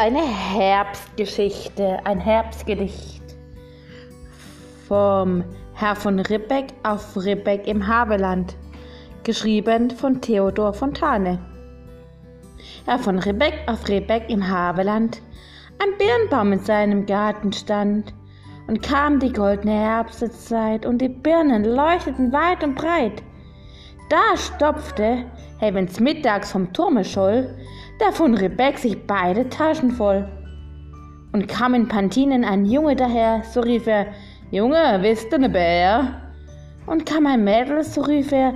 Eine Herbstgeschichte, ein Herbstgedicht vom Herr von Ribbeck auf Ribbeck im Havelland, geschrieben von Theodor Fontane. Herr von Ribbeck auf Ribbeck im Havelland, ein Birnbaum in seinem Garten stand, und kam die goldene Herbstzeit, und die Birnen leuchteten weit und breit. Da stopfte, hey, wenn's mittags vom Turme scholl, der von Rebek sich beide Taschen voll. Und kam in Pantinen ein Junge daher, so rief er, Junge, wisst du ne Bär? Und kam ein Mädel, so rief er,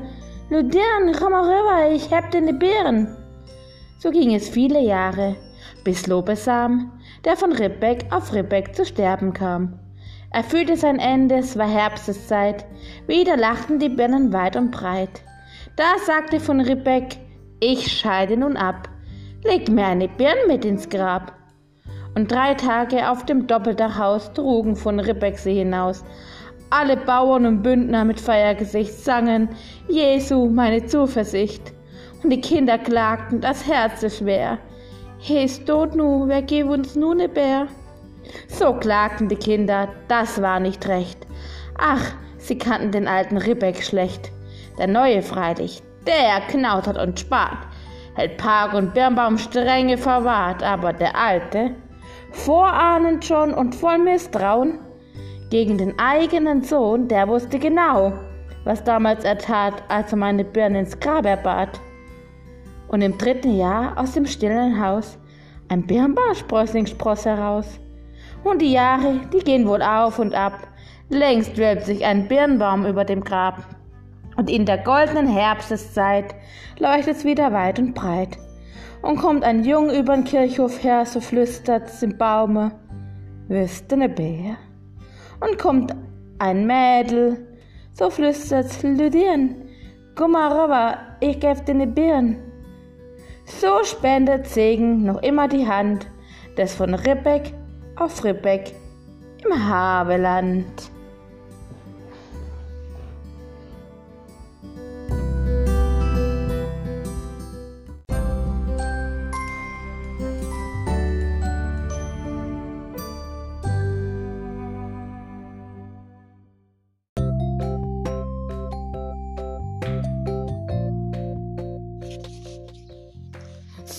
Ludian, komm mal rüber, ich hab dir ne Beeren. So ging es viele Jahre, bis Lobesam, der von Ribbeck auf Ribbeck zu sterben kam. Er fühlte sein Ende, es war Herbsteszeit, wieder lachten die Birnen weit und breit. Da sagte von Ribbeck, ich scheide nun ab, leg mir eine Birn mit ins Grab. Und drei Tage auf dem Doppeldachhaus trugen von Ribbeck sie hinaus. Alle Bauern und Bündner mit Feiergesicht sangen, Jesu, meine Zuversicht. Und die Kinder klagten, das Herz ist schwer. He ist tot nu, wer geb uns nu ne Bär? So klagten die Kinder, das war nicht recht. Ach, sie kannten den alten Ribbeck schlecht. Der neue freilich, der knautert und spart, hält Park und Birnbaum strenge verwahrt, aber der alte, vorahnend schon und voll Misstrauen, gegen den eigenen Sohn, der wusste genau, was damals er tat, als er meine Birne ins Grab erbat. Und im dritten Jahr aus dem stillen Haus ein Birnbaumsprössling spross heraus. Und die Jahre, die gehen wohl auf und ab, längst wölbt sich ein Birnbaum über dem Grab. Und in der goldenen Herbsteszeit leuchtet's wieder weit und breit. Und kommt ein Jung übern Kirchhof her, so flüstert's im Baume, wüsste ne Bär. Und kommt ein Mädel, so flüstert's Lüdien, mal rüber, ich geb dir ne Birn. So spendet Segen noch immer die Hand des von Ribbeck auf Ribbeck im Havelland.